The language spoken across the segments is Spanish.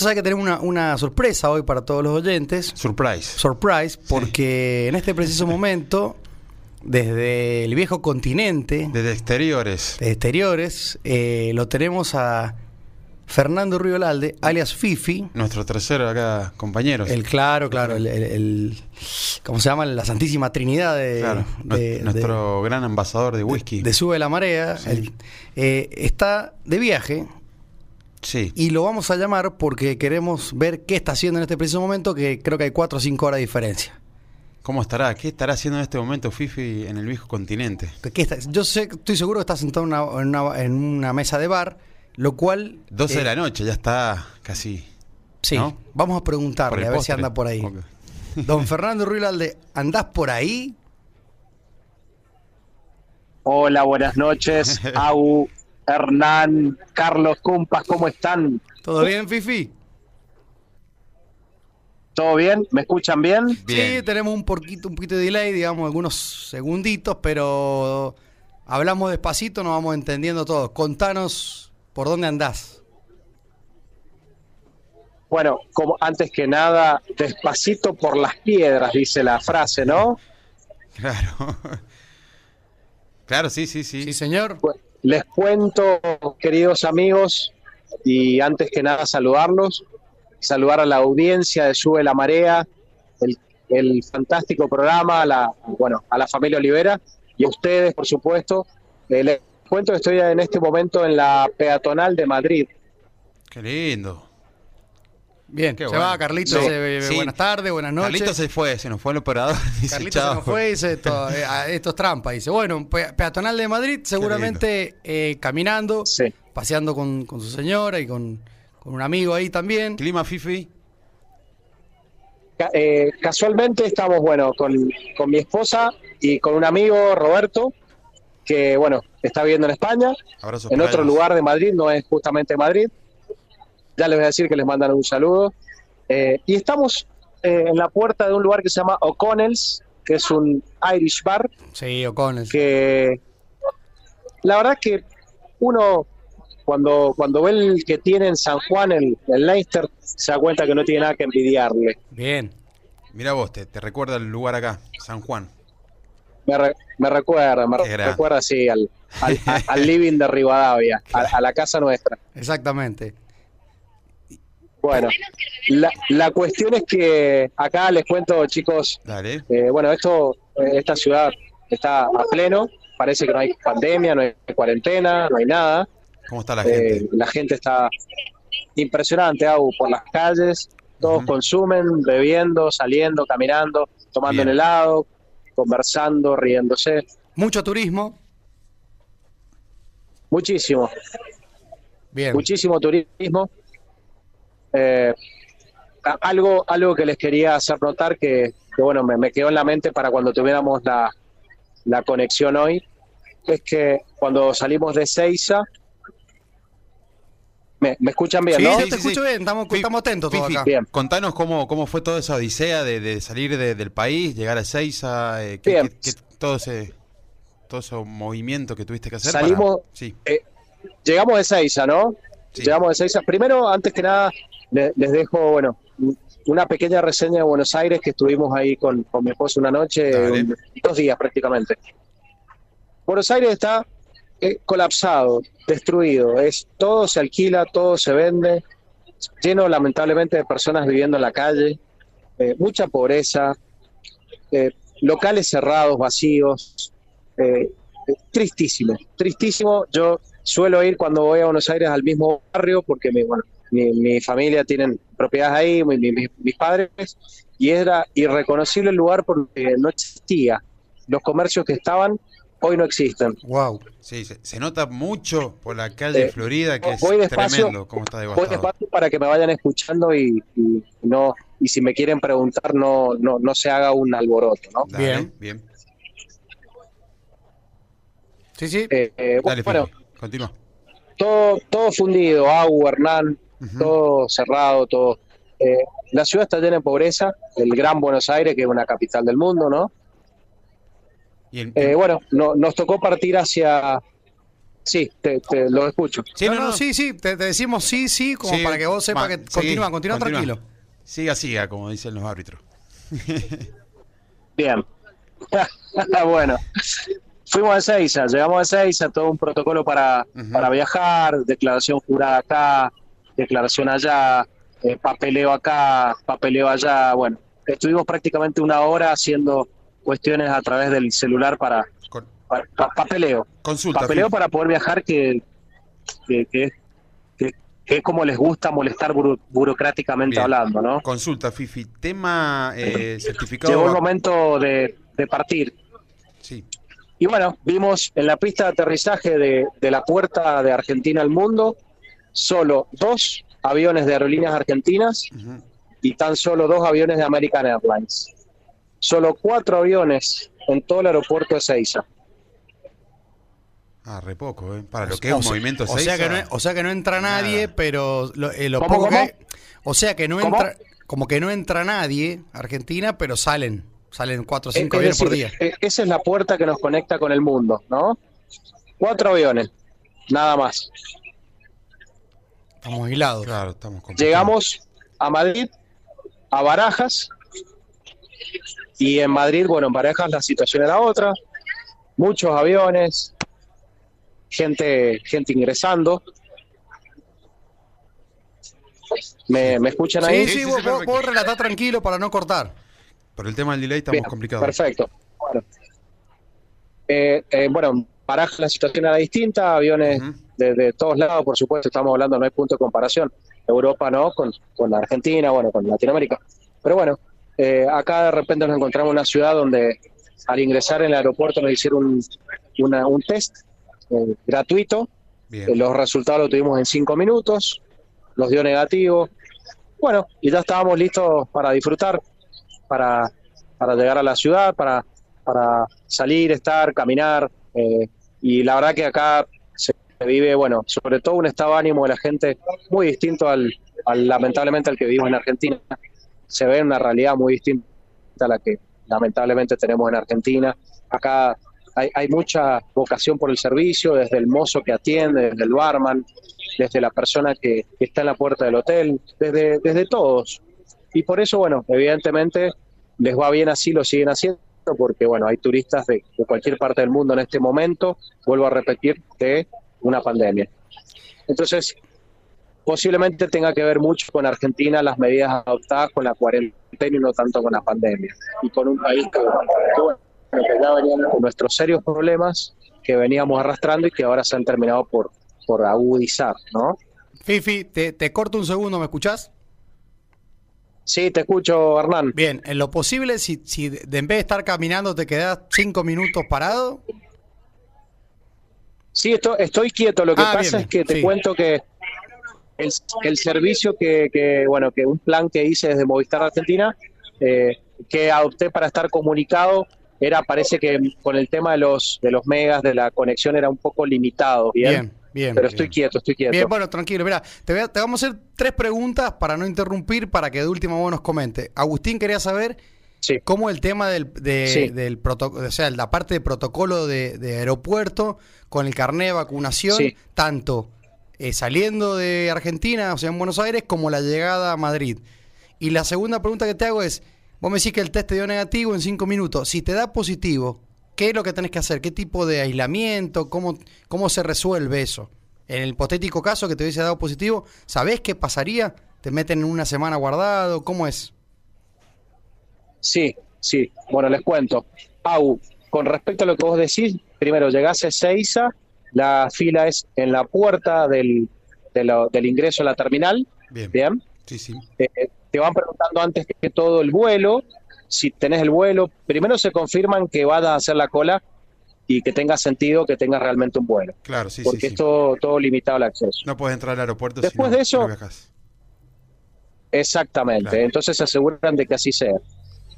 Sabés que tenemos una, una sorpresa hoy para todos los oyentes. Surprise. Surprise, porque en este preciso momento, desde el viejo continente, Desde exteriores. de exteriores, eh, lo tenemos a Fernando Riolalde, alias Fifi. Nuestro tercero acá, compañeros. El claro, claro, el, el- el- ¿cómo se llama? La Santísima Trinidad de, Claro, de- nue- de- nuestro gran ambasador de whisky. de Sube la Marea. El- eh, está de viaje sí. y lo vamos a llamar porque queremos ver qué está haciendo en este preciso momento, que creo que hay 4 o 5 horas de diferencia. ¿Cómo estará? ¿Qué estará haciendo en este momento Fifi en el viejo continente? ¿Qué está? Yo sé, estoy seguro que está sentado en una, en una- en una mesa de bar, lo cual... 12 de eh, la noche, ya está casi. Sí, ¿no? vamos a preguntarle a ver si anda por ahí. Don Fernando Ruilalde, ¿andás por ahí? Hola, buenas noches. Au, Hernán, Carlos, Cumpas, ¿cómo están? ¿Todo bien, Fifi? ¿Todo bien? ¿Me escuchan bien? Bien. Sí, tenemos un poquito, un poquito de delay, digamos, algunos segunditos, pero hablamos despacito, nos vamos entendiendo todos. Contanos por dónde andás. Bueno, como antes que nada, despacito por las piedras, dice la frase, ¿no? Claro. claro, sí, sí, sí. Sí, señor. Les cuento, queridos amigos, y antes que nada saludarlos, saludar a la audiencia de Sube la Marea, el, el fantástico programa, a la, bueno, a la familia Olivera y a ustedes, por supuesto. Eh, les cuento que estoy en este momento en la peatonal de Madrid. Qué lindo. Bien, Qué se bueno. va Carlitos, Sí, dice, sí. buenas tardes, buenas noches. Carlitos se fue, se nos fue el operador. Dice, Carlitos se nos fue y dice esto, eh, a- esto es trampa. Dice, bueno, pe- peatonal de Madrid, seguramente eh, caminando, Sí. paseando con, con su señora y con, con un amigo ahí también. Clima Fifi. Ca- eh, casualmente estamos, bueno, con, con mi esposa y con un amigo, Roberto, que, bueno, está viviendo en España, Abrazos en otro ellos. lugar de Madrid, no es justamente Madrid. Ya les voy a decir que les mandan un saludo. Eh, y estamos eh, en la puerta de un lugar que se llama O'Connell's, que es un Irish bar, Sí, O'Connell. que la verdad que uno cuando, cuando ve el que tiene en San Juan, el, el Leicester, se da cuenta que no tiene nada que envidiarle. Bien. Mira vos, te, te recuerda el lugar acá, San Juan. Me, re- me recuerda, me recuerda así al, al, al living de Rivadavia, a, a la casa nuestra. Exactamente. Bueno, la, la cuestión es que acá les cuento, chicos, Dale. eh, bueno, esto, eh, esta ciudad está a pleno, parece que no hay pandemia, no hay cuarentena, no hay nada. ¿Cómo está la Eh, gente? la gente está impresionante, Agu, por las calles, todos consumen, bebiendo, saliendo, caminando, tomando Bien. un helado, conversando, riéndose, Mucho turismo. muchísimo. Bien. muchísimo turismo. Eh, algo, algo que les quería hacer notar que, que, bueno, me, me quedó en la mente para cuando tuviéramos la, la conexión hoy, es que cuando salimos de Seiza, me, me escuchan bien, Sí, ¿no? yo Sí, te sí, escucho bien, estamos, estamos atentos todos Fifi, acá. Bien. Contanos cómo, cómo fue toda esa odisea de, de salir de- del país, llegar a Ezeiza, eh, qué- Bien. qué- qué- todo ese todo ese movimiento que tuviste que hacer. Salimos- para- sí, Eh, llegamos de Seiza, ¿no? Sí. Llegamos de Seiza. Primero, antes que nada, le- les dejo, bueno, una pequeña reseña de Buenos Aires que estuvimos ahí con, con mi esposo una noche, un- dos días prácticamente. Buenos Aires está eh, colapsado, destruido, es todo se alquila, todo se vende, lleno lamentablemente de personas viviendo en la calle, eh, mucha pobreza, eh, locales cerrados, vacíos, tristísimo, tristísimo. Yo suelo ir cuando voy a Buenos Aires al mismo barrio porque mi, bueno, mi, mi familia tienen propiedades ahí, mi- mi- mi- mis padres, y era irreconocible el lugar porque no existía. Los comercios que estaban hoy no existen. Wow. sí, se, se nota mucho por la calle Eh, Florida que es voy despacio, tremendo cómo está Voy despacio para que me vayan escuchando y, y no y si me quieren preguntar no no, no se haga un alboroto, ¿no? Dale, Bien. bien. Sí, sí. Eh, eh, Dale, bueno, continúa. todo todo fundido, agua, Hernán, Todo cerrado, todo. Eh, la ciudad está llena de pobreza, el Gran Buenos Aires, que es una capital del mundo, ¿no? Y el- Eh, bueno, no, nos tocó partir hacia, Sí, te, te lo escucho. Sí, no, no, no, no. sí, sí, te, te decimos sí, sí, como Sí, para que vos sepas que continúa, continúa tranquilo. Siga, siga, como dicen los árbitros. Bien. bueno, fuimos a Ezeiza, llegamos a Ezeiza, todo un protocolo para, para viajar, declaración jurada acá, declaración allá, eh, papeleo acá, papeleo allá. Bueno, estuvimos prácticamente una hora haciendo cuestiones a través del celular para, papeleo. consulta. Papeleo para poder viajar que, que, es- que- que es como les gusta molestar buro- burocráticamente Bien. hablando, ¿no? Consulta, Fifi. Tema eh, certificado. Llegó el momento de, de partir. Sí. Y bueno, vimos en la pista de aterrizaje de, de la puerta de Argentina al mundo solo dos aviones de aerolíneas argentinas y tan solo dos aviones de American Airlines. Solo cuatro aviones en todo el aeropuerto de Seiza. Ah, re poco, ¿eh? Para lo que es un sea- movimiento o sea, que no, Seiza. o sea que no entra nadie, Nada. pero lo, eh, lo ¿Cómo, poco cómo? que o sea que no ¿Cómo? entra como que no entra nadie a Argentina, pero salen, salen cuatro o cinco Es aviones por decir, día. eh, esa es la puerta que nos conecta con el mundo, ¿no? Cuatro aviones, nada más. Estamos aislados. Claro, estamos. Llegamos a Madrid, a Barajas, y en Madrid, bueno, en Barajas la situación era otra, muchos aviones, gente, gente ingresando. ¿Me, me escuchan ahí? Sí, sí, sí, vos, sí, vos- vos relatá tranquilo para no cortar. Por el tema del delay estamos Bien, complicados. Perfecto. Bueno, Eh, eh, bueno, Barajas la situación era distinta, aviones Ujú. de, de todos lados, por supuesto, estamos hablando, no hay punto de comparación. Europa no, con, con Argentina, bueno, con Latinoamérica. Pero bueno, eh, acá de repente nos encontramos en una ciudad donde al ingresar en el aeropuerto nos hicieron un, una- un test eh, gratuito. Eh, los resultados los tuvimos en cinco minutos, los dio negativo. Bueno, y ya estábamos listos para disfrutar, para, para llegar a la ciudad, para, para salir, estar, caminar. eh, y la verdad que acá se vive, bueno, sobre todo un estado de ánimo de la gente muy distinto al, lamentablemente al que vivimos en Argentina. Se ve una realidad muy distinta a la que lamentablemente tenemos en Argentina. Acá hay, mucha vocación por el servicio, desde el mozo que atiende, desde el barman, desde la persona que, que está en la puerta del hotel, desde, desde todos. Y por eso, bueno, evidentemente les va bien así, lo siguen haciendo, porque, bueno, hay turistas de, de cualquier parte del mundo en este momento, vuelvo a repetir, de una pandemia. Entonces, posiblemente tenga que ver mucho con Argentina las medidas adoptadas con la cuarentena y no tanto con la pandemia. Y con un país que, bueno, que con nuestros serios problemas que veníamos arrastrando y que ahora se han terminado por, por agudizar, ¿no? Fifi, te, te corto un segundo, ¿me escuchás? Sí, te escucho, Hernán. Bien, en lo posible, si, si de, en vez de estar caminando te quedás cinco minutos parado, Sí, esto, estoy quieto. Lo que Ah, pasa bien, es que te sí. cuento que el, el servicio que, que, bueno, que un plan que hice desde Movistar Argentina, eh, que adopté para estar comunicado, era, parece que con el tema de los, de los megas, de la conexión, era un poco limitado, ¿bien? bien, bien. Pero estoy bien. quieto, estoy quieto. Bien, bueno, tranquilo. Mira, te, voy a- te vamos a hacer tres preguntas para no interrumpir, para que de última vos nos comente. Agustín quería saber Sí. cómo el tema del, de, Sí. del protocolo, o sea, la parte de protocolo de, de aeropuerto con el carnet de vacunación, Sí. tanto eh, saliendo de Argentina, o sea, en Buenos Aires, como la llegada a Madrid. Y la segunda pregunta que te hago es, vos me decís que el test te dio negativo en cinco minutos. Si te da positivo, ¿qué es lo que tenés que hacer? ¿Qué tipo de aislamiento? ¿Cómo, cómo se resuelve eso? En el hipotético caso que te hubiese dado positivo, ¿sabés qué pasaría? ¿Te meten en una semana guardado? ¿Cómo es? Sí, sí. Bueno, les cuento. Pau, con respecto a lo que vos decís, primero llegás a Ezeiza, la fila es en la puerta del, de lo- del ingreso a la terminal, Bien. ¿bien? Sí, sí. Eh, te van preguntando antes que todo el vuelo, si tenés el vuelo, primero se confirman que vas a hacer la cola y que tenga sentido que tengas realmente un vuelo, Claro, sí, porque sí, es sí. todo, todo limitado el acceso. No puedes entrar al aeropuerto Después si no, de eso- no. Exactamente, Claro. entonces se aseguran de que así sea.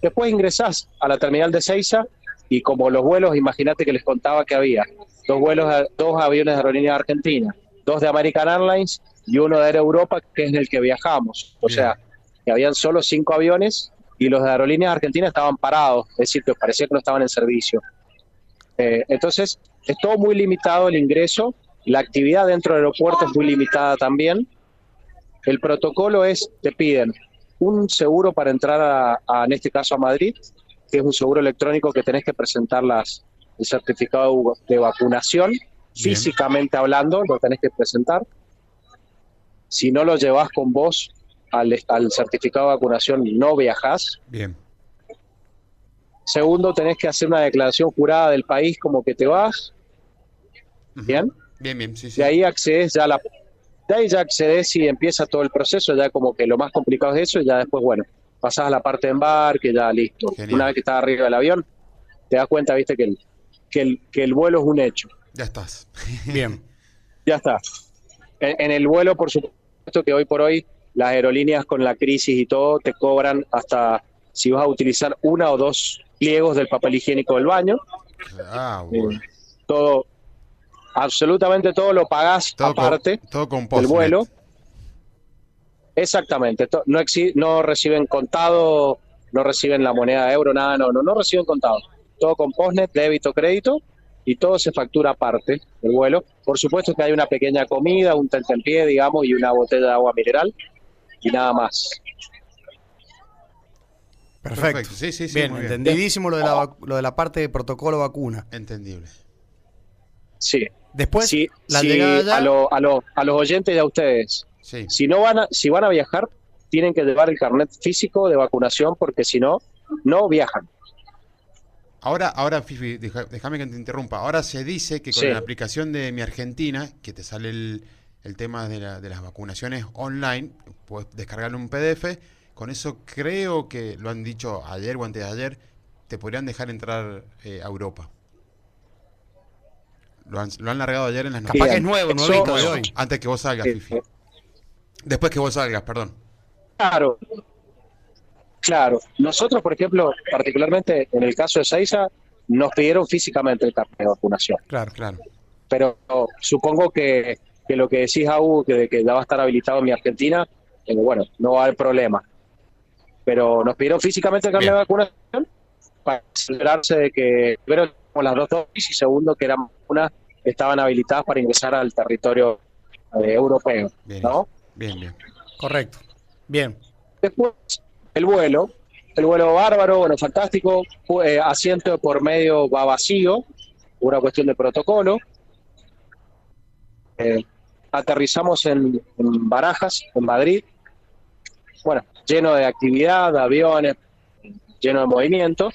Después ingresás a la terminal de Seiza y como los vuelos, imagínate que les contaba que había dos vuelos, dos aviones de aerolínea argentina, dos de American Airlines y uno de Air Europa, que es en el que viajamos. O Bien. sea, que habían solo cinco aviones y los de aerolíneas argentinas estaban parados, es decir, que parecía que no estaban en servicio. Eh, entonces, es todo muy limitado el ingreso La actividad dentro del aeropuerto es muy limitada también. El protocolo es, te piden un seguro para entrar a, a, en este caso a Madrid, que es un seguro electrónico que tenés que presentar las, el certificado de vacunación, Bien. físicamente hablando, lo tenés que presentar. Si no lo llevas con vos al, al certificado de vacunación, no viajás. Bien. Segundo, tenés que hacer una declaración jurada del país como que te vas. Bien. Bien, bien, sí, sí. De ahí accedes ya a la. De ahí ya accedes y empieza todo el proceso, ya como que lo más complicado es eso, y ya después, bueno, pasás a la parte de embarque, ya listo. Genial. Una vez que estás arriba del avión, te das cuenta, viste, que el, que el, que el vuelo es un hecho. Ya estás. Bien. ya está. En, en, el vuelo, por supuesto que hoy por hoy las aerolíneas con la crisis y todo te cobran hasta si vas a utilizar una o dos pliegos del papel higiénico del baño. Ah, bueno. Eh, todo, absolutamente todo lo pagás todo aparte con, todo con del vuelo. Exactamente, no, no reciben contado, no reciben la moneda de euro, nada, no, no, no reciben contado. Todo con postnet, débito, crédito y todo se factura aparte del vuelo. Por supuesto que hay una pequeña comida, un tentempié, digamos, y una botella de agua mineral y nada más. Perfecto. Perfecto. Sí, sí, sí, bien, muy bien. entendidísimo lo de, la, lo de la parte de protocolo vacuna. Entendible. Sí. Después, sí, la sí, llegada ya- a, lo- a, lo- a los oyentes y a ustedes, Sí. si no van a, si van a viajar, tienen que llevar el carnet físico de vacunación porque si no, no viajan. Ahora, ahora, Fifi, déjame que te interrumpa. Ahora se dice que con Sí. la aplicación de Mi Argentina, que te sale el, el tema de, la- de las vacunaciones online, puedes descargarle un PDF. Con eso creo que lo han dicho ayer o antes de ayer, te podrían dejar entrar eh, a Europa. Lo han, lo han largado ayer en las Capaz Bien. que es nuevo, nuevito de hoy. Antes que vos salgas, Fifi. Después que vos salgas, perdón. Claro, claro. Nosotros, por ejemplo, particularmente en el caso de Saiza, nos pidieron físicamente el carnet de vacunación. Claro. Claro. Pero supongo que, que lo que decís, Agu, que, que ya va a estar habilitado en mi Argentina, eh, bueno, no va a haber problema. Pero nos pidieron físicamente el Bien. de vacunación para asegurarse de que, primero, con las dos dosis y segundo, que eran vacunas que estaban habilitadas para ingresar al territorio eh, europeo. Bien. ¿no? Bien, bien. Correcto. Bien. Después, el vuelo, el vuelo bárbaro, bueno, fantástico, eh, asiento por medio va vacío, una cuestión de protocolo. Eh, aterrizamos en, en Barajas, en Madrid, bueno, lleno de actividad, de aviones, lleno de movimiento.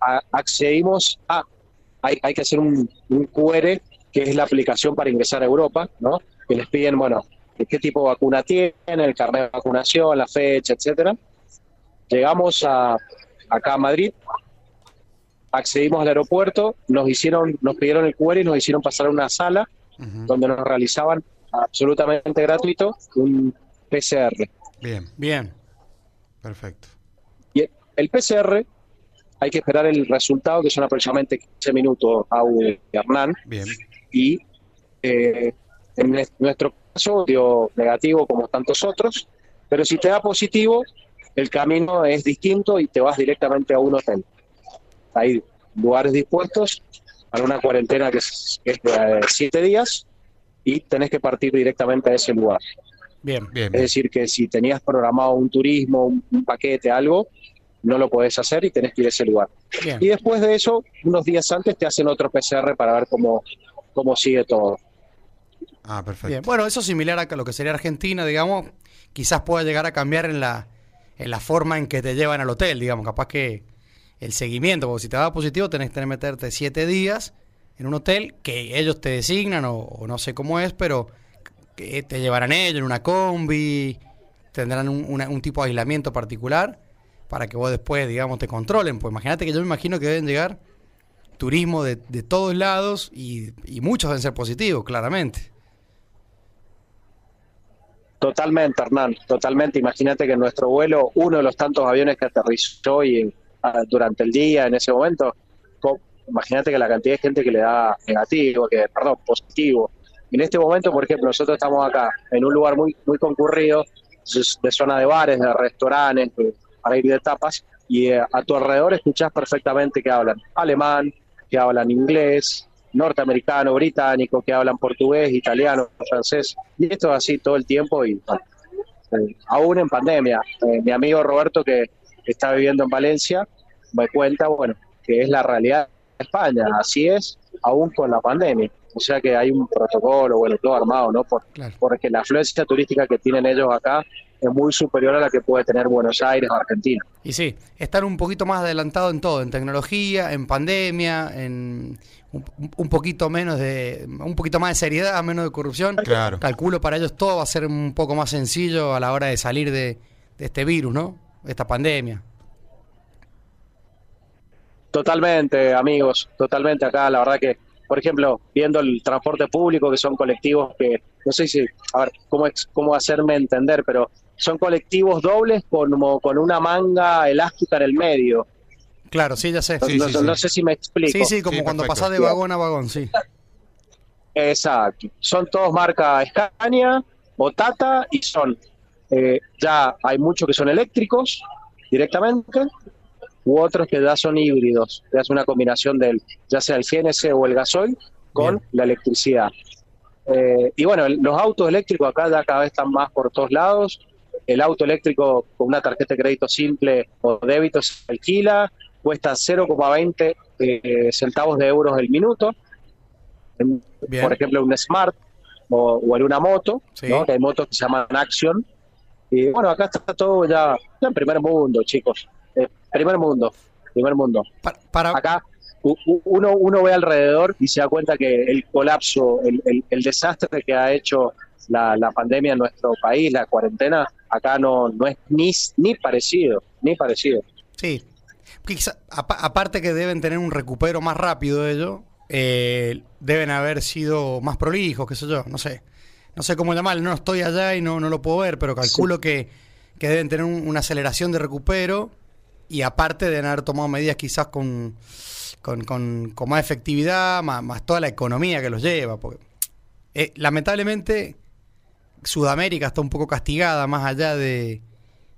A- accedimos a, hay, hay que hacer un, un QR, que es la aplicación para ingresar a Europa, ¿no? Que les piden, bueno, qué tipo de vacuna tienen, el carnet de vacunación, la fecha, etcétera. Llegamos a, acá a Madrid, accedimos al aeropuerto, nos hicieron, nos pidieron el QR y nos hicieron pasar a una sala donde nos realizaban absolutamente gratuito un PCR. Bien, Bien. perfecto. Y el PCR hay que esperar el resultado, que son aproximadamente 15 minutos a Hernán, Bien. y eh, en nues- nuestro caso dio negativo como tantos otros, pero si te da positivo, el camino es distinto y te vas directamente a un hotel. Hay lugares dispuestos para una cuarentena que es, que es de eh, siete días y tenés que partir directamente a ese lugar. Bien. Bien, Es decir, que si tenías programado un turismo, un, un paquete, algo, no lo podés hacer y tenés que ir a ese lugar. Bien. Y después de eso, unos días antes te hacen otro PCR para ver cómo, cómo sigue todo. Ah, perfecto. Bien, bueno, eso es similar a lo que sería Argentina, digamos, quizás pueda llegar a cambiar en la, en la forma en que te llevan al hotel, digamos, capaz que el seguimiento, porque si te da positivo tenés que meterte siete días en un hotel que ellos te designan o, no sé cómo es, pero que te llevarán ellos en una combi, tendrán un, tipo de aislamiento particular para que vos después, digamos, te controlen. Pues imagínate que yo me imagino que deben llegar turismo de, de todos lados y, y muchos deben ser positivos, claramente. Totalmente, Hernán, totalmente. Imagínate que nuestro vuelo, uno de los tantos aviones que aterrizó y, durante el día, en ese momento, imagínate que la cantidad de gente que le da negativo, que perdón, positivo. En este momento, por ejemplo, nosotros estamos acá en un lugar muy, muy concurrido, de zona de bares, de restaurantes, para ir de tapas, y eh, a tu alrededor escuchás perfectamente que hablan alemán, que hablan inglés, norteamericano, británico, que hablan portugués, italiano, francés, y esto es así todo el tiempo y eh, aún en pandemia. Eh, mi amigo Roberto que está viviendo en Valencia me cuenta, bueno, que es la realidad de España, así es, aún con la pandemia. O sea que hay un protocolo, bueno, todo armado, ¿no? Por, Porque la afluencia turística que tienen ellos acá es muy superior a la que puede tener Buenos Aires o Argentina. Y sí, están un poquito más adelantados en todo, en tecnología, en pandemia, en un, poquito menos de, un poquito más de seriedad, menos de corrupción. Claro. Calculo para ellos todo va a ser un poco más sencillo a la hora de salir de, de este virus, ¿no? De esta pandemia. Totalmente, amigos, totalmente acá, la verdad que, por ejemplo, viendo el transporte público, que son colectivos que, no sé si, a ver, cómo, cómo hacerme entender, pero son colectivos dobles con, con una manga elástica en el medio. Claro, sí, ya sé. No, sé si me explico. Sí, sí, como cuando pasás de vagón a vagón, sí. Exacto. Son todos marca Scania o Tata y son, eh, ya hay muchos que son eléctricos directamente u otros que ya son híbridos, que hace una combinación del, ya sea el GNC o el gasoil con la electricidad. Eh, y bueno, los autos eléctricos acá ya cada vez están más por todos lados. El auto eléctrico con una tarjeta de crédito simple o débito se alquila, cuesta 0,20 eh, centavos de euros el minuto. por ejemplo, un Smart o, o en una moto, ¿no? que hay motos que se llaman Action. Y bueno, acá está todo ya, en primer mundo, chicos. Primer mundo, primer mundo. Para, Acá uno, uno ve alrededor y se da cuenta que el colapso, el, el, desastre que ha hecho la, la, pandemia en nuestro país, la cuarentena, acá no, no es ni, ni parecido, ni parecido. Sí, aparte que deben tener un recupero más rápido de ello, eh, deben haber sido más prolijos, qué sé yo, no sé. No sé cómo llamarlo, no estoy allá y no, no lo puedo ver, pero calculo que, que, deben tener una aceleración de recupero y aparte de haber tomado medidas quizás con, con, con, más efectividad, más, toda la economía que los lleva. Porque, eh, lamentablemente, Sudamérica está un poco castigada más allá de,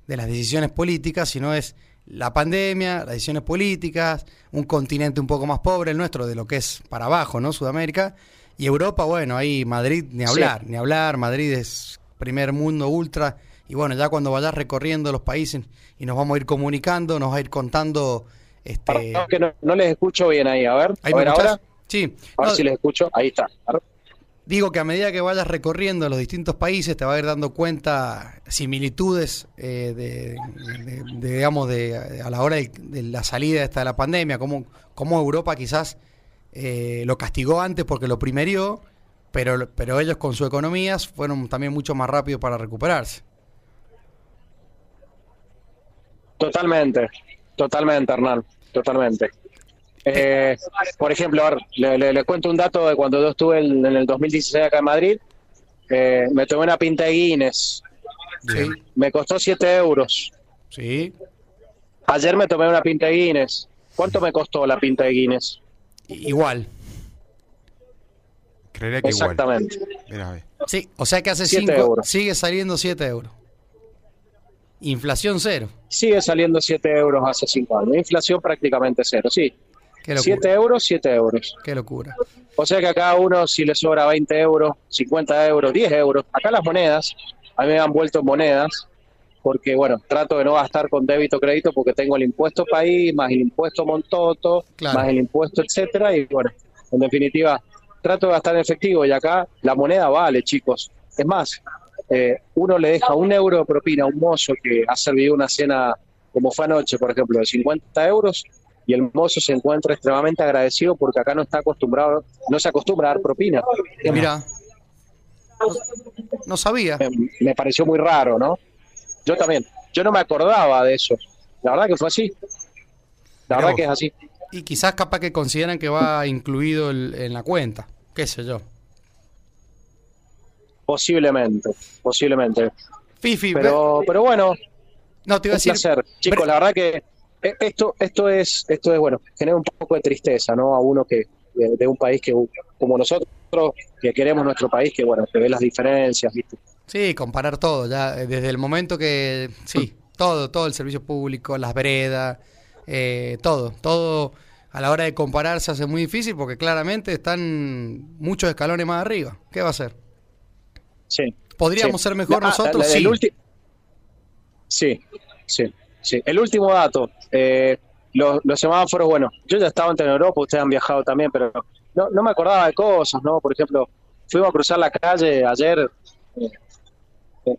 de las decisiones políticas, sino es la pandemia, las decisiones políticas, un continente un poco más pobre, el nuestro, de lo que es para abajo, ¿no? Sudamérica. Y Europa, bueno, ahí Madrid, ni hablar, ni hablar, Madrid es primer mundo ultra. Y bueno, ya cuando vayas recorriendo los países y nos vamos a ir comunicando, nos va a ir contando. Este... que no, les escucho bien ahí, a ver. ¿Ahí a ver ahora. Sí. A ver si les escucho, ahí está. Digo que a medida que vayas recorriendo los distintos países te va a ir dando cuenta similitudes eh, de, digamos, de, a la hora de, la salida esta de la pandemia, cómo, cómo Europa quizás eh, lo castigó antes porque lo primerió, pero, pero ellos con su economía fueron también mucho más rápidos para recuperarse. Totalmente, totalmente, Hernán, totalmente. Eh, por ejemplo, le, cuento un dato de cuando yo estuve en, el 2016 acá en Madrid. Eh, me tomé una pinta de Guinness. Me costó 7 euros. Sí. Ayer me tomé una pinta de Guinness. ¿Cuánto me costó la pinta de Guinness? Igual. Creería que Exactamente. Mira, sí, o sea que hace 5 euros. Sigue saliendo 7 euros. Inflación cero. Sigue saliendo 7 euros hace 5 años. Inflación prácticamente cero, sí. 7 euros, 7 euros. Qué locura. O sea que a cada uno, si le sobra 20 euros, 50 euros, 10 euros, acá las monedas, a mí me han vuelto monedas, porque bueno, trato de no gastar con débito o crédito porque tengo el impuesto país, más el impuesto montoto, más el impuesto etcétera, y bueno, en definitiva, trato de gastar en efectivo y acá la moneda vale, chicos. Es más, eh, uno le deja un euro de propina a un mozo que ha servido una cena como fue anoche, por ejemplo, de 50 euros, y el mozo se encuentra extremadamente agradecido porque acá no está acostumbrado, no se acostumbra a dar propina. Mira, no, sabía. Me, pareció muy raro, ¿no? Yo también. Yo no me acordaba de eso. La verdad que fue así. La verdad que es así. Y quizás capaz que consideran que va incluido en la cuenta, qué sé yo. Posiblemente, posiblemente. Fifi, pero, pero bueno. No, te iba a decir. Chicos, la verdad que eh, esto, esto es, esto es bueno, genera un poco de tristeza, ¿no? A uno que de, un país que como nosotros que queremos nuestro país, que bueno, que ve las diferencias, ¿viste? Sí, comparar todo, ya eh, desde el momento que sí, todo, todo el servicio público, las veredas, eh, todo, todo a la hora de compararse hace muy difícil porque claramente están muchos escalones más arriba. ¿Qué va a hacer? Sí. ¿Podríamos Sí. ser mejor Ah, nosotros? la- sí. sí, sí, sí. El último dato. eh, los, los semáforos, bueno, yo ya estaba en Europa, ustedes han viajado también, pero no, no me acordaba de cosas, ¿no? Por ejemplo, fuimos a cruzar la calle ayer, eh, eh,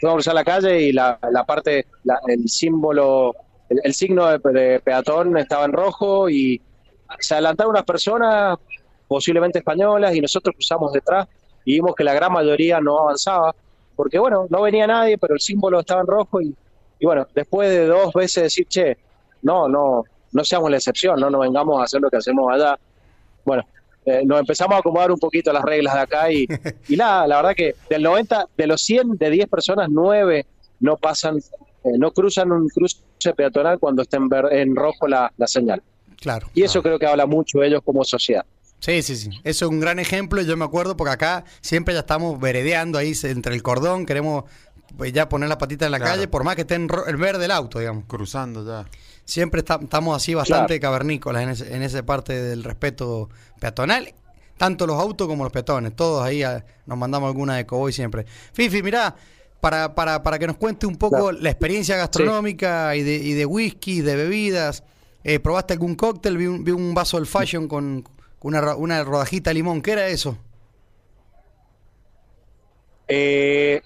fuimos a cruzar la calle y la, la parte, la- el símbolo, el, el signo de, de peatón estaba en rojo y se adelantaron unas personas, posiblemente españolas, y nosotros cruzamos detrás y vimos que la gran mayoría no avanzaba, porque bueno, no venía nadie, pero el símbolo estaba en rojo y, y bueno, después de dos veces decir, che, no, no, no seamos la excepción, no nos vengamos a hacer lo que hacemos allá. Bueno, eh, nos empezamos a acomodar un poquito las reglas de acá y, y nada, la verdad que del 90, de los 100, de 10 personas, 9 no pasan, eh, no cruzan un cruce peatonal cuando esté en, ver- en rojo la, la señal. Claro. Y eso creo que habla mucho de ellos como sociedad. Sí, sí, sí. Eso es un gran ejemplo. y Yo me acuerdo porque acá siempre ya estamos veredeando ahí entre el cordón. Queremos pues, ya poner la patita en la Claro. calle, por más que esté en, ro- en verde el auto, digamos. Cruzando ya. Siempre está- estamos así bastante cavernícolas en, ese- en esa parte del respeto peatonal. Tanto los autos como los peatones. Todos ahí ah, nos mandamos alguna de Coboy siempre. Fifi, mirá, para, para, para que nos cuente un poco Claro. la experiencia gastronómica y, de, y de whisky, de bebidas. Eh, ¿Probaste algún cóctel? Vi un, vi un vaso del fashion con una, una rodajita de limón. ¿Qué era eso? Eh,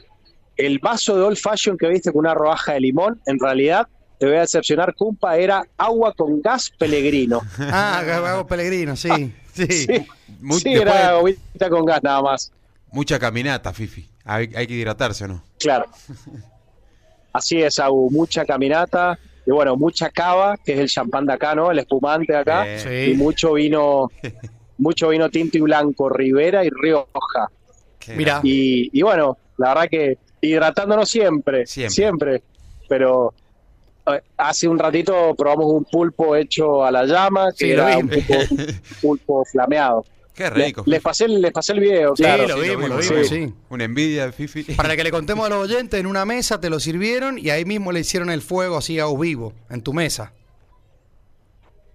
el vaso de old fashion que viste con una rodaja de limón, en realidad, te voy a decepcionar, Cumpa, era agua con gas pelegrino. Ah, hago Pellegrino, sí. Sí. Sí, sí, después- era agüita con gas nada más. Mucha caminata, Fifi. Hay, hay que hidratarse, ¿o no? Claro. Así es, Agu, mucha caminata y bueno, mucha cava, que es el champán de acá, ¿no? El espumante de acá. Sí. Y mucho vino, mucho vino tinto y blanco, Rivera y Rioja. Mira. Y, y bueno, la verdad que hidratándonos siempre, Siempre. siempre, pero eh, hace un ratito probamos un pulpo hecho a la llama, que Sí, lo era un pulpo, pulpo flameado. Qué Le- rico. les, pasé, el- les pasé el video, Sí, claro. lo Sí, vimos, lo vimos, vimos, sí. Una envidia, Fifi. Para que le contemos a los oyentes, en una mesa te lo sirvieron y ahí mismo le hicieron el fuego así a vivo, en tu mesa.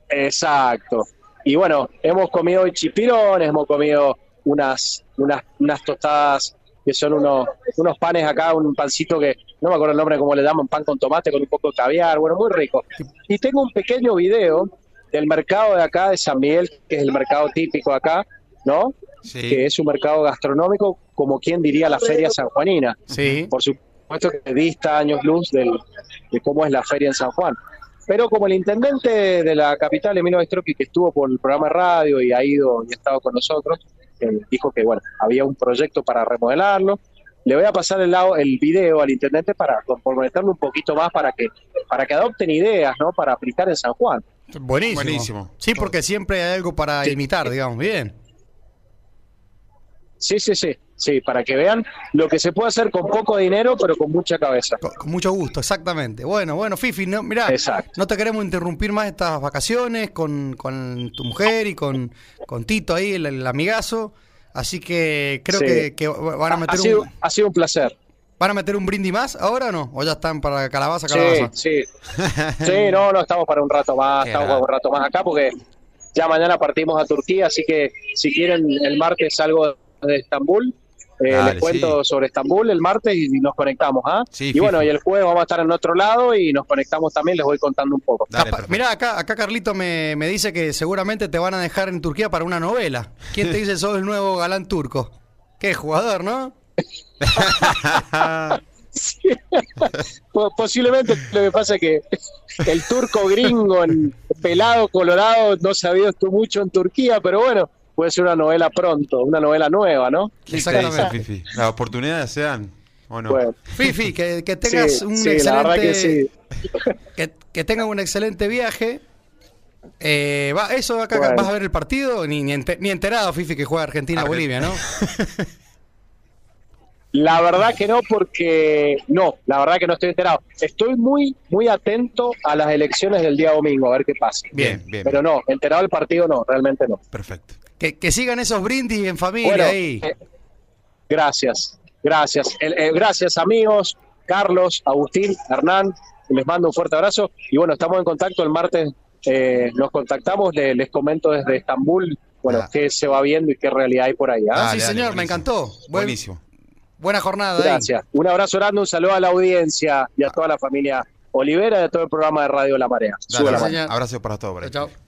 Exacto. Y bueno, hemos comido chipirones, hemos comido unas, unas, unas tostadas que son unos, unos panes acá, un pancito que no me acuerdo el nombre cómo le llaman, pan con tomate con un poco de caviar, bueno, muy rico. Y tengo un pequeño video del mercado de acá de San Miguel, que es el mercado típico acá, ¿no? Sí. Que es un mercado gastronómico, como quien diría la feria sanjuanina. Sí. Por supuesto que dista años luz del, de cómo es la feria en San Juan. Pero como el intendente de la capital, Emilio Baistrocchi, que estuvo por el programa de radio y ha ido y ha estado con nosotros, eh, dijo que bueno, había un proyecto para remodelarlo. Le voy a pasar el, lado- el video al intendente para comprometerlo un poquito más para que, para que adopten ideas, ¿no? Para aplicar en San Juan. Buenísimo. Buenísimo. Sí, porque siempre hay algo para Sí. imitar, digamos. Bien. Sí, sí, sí, sí, para que vean lo que se puede hacer con poco dinero, pero con mucha cabeza. Con, con mucho gusto, exactamente. Bueno, bueno, Fifi, no, mirá, Exacto. no te queremos interrumpir más estas vacaciones con, con tu mujer y con, con Tito ahí, el, el amigazo. Así que creo Sí. que, que van a Ha, meter sido, un ha sido un placer. van a meter un brindis más ahora o no? ¿O ya están para calabaza, Sí, calabaza? sí. Sí, no, no, estamos para un rato más, Qué estamos para un rato más acá porque ya mañana partimos a Turquía, así que si quieren el martes salgo de Estambul, eh, Dale, les cuento sí. sobre Estambul el martes y nos conectamos, ¿ah? Sí, y bueno, y el jueves vamos a estar en otro lado y nos conectamos también, les voy contando un poco. Dale. Mirá, acá, acá Carlito me, me dice que seguramente te van a dejar en Turquía para una novela. ¿Quién te dice sos el nuevo galán turco? Qué jugador, ¿no? Po- Posiblemente lo que pasa es que el turco gringo, en pelado, colorado, no se ha visto mucho en Turquía, pero bueno, puede ser una novela pronto, una novela nueva, ¿no? ¿Qué te dice, Exactamente. Fifi? Las oportunidades se dan, ¿o no? Bueno, Fifi, que, que tengas sí, un sí, excelente. la verdad que sí. que, que tengan un excelente viaje. Eh, va, ¿Eso acá Bueno. vas a ver el partido? Ni, ni, ente- ni enterado, Fifi, que juega Argentina-Bolivia, ¿no? La verdad que no, porque no, la verdad que no estoy enterado. Estoy muy, muy atento a las elecciones del día domingo, a ver qué pasa. Bien, bien. Pero no, enterado del partido no, realmente no. Perfecto. Que, que sigan esos brindis en familia Bueno, ahí. eh, gracias, gracias. El- eh, gracias amigos, Carlos, Agustín, Hernán, les mando un fuerte abrazo y bueno, estamos en contacto el martes eh, nos contactamos, le- les comento desde Estambul, bueno, Ah. qué se va viendo y qué realidad hay por ahí. ¿ah? Dale, sí, dale, señor, me encantó. Buen- Buenísimo. buena jornada. ahí. Gracias. Un abrazo grande, un saludo a la audiencia y a toda la familia Olivera y a todo el programa de Radio La Marea. Dale, Sube la abrazo para todos. Chao, chao.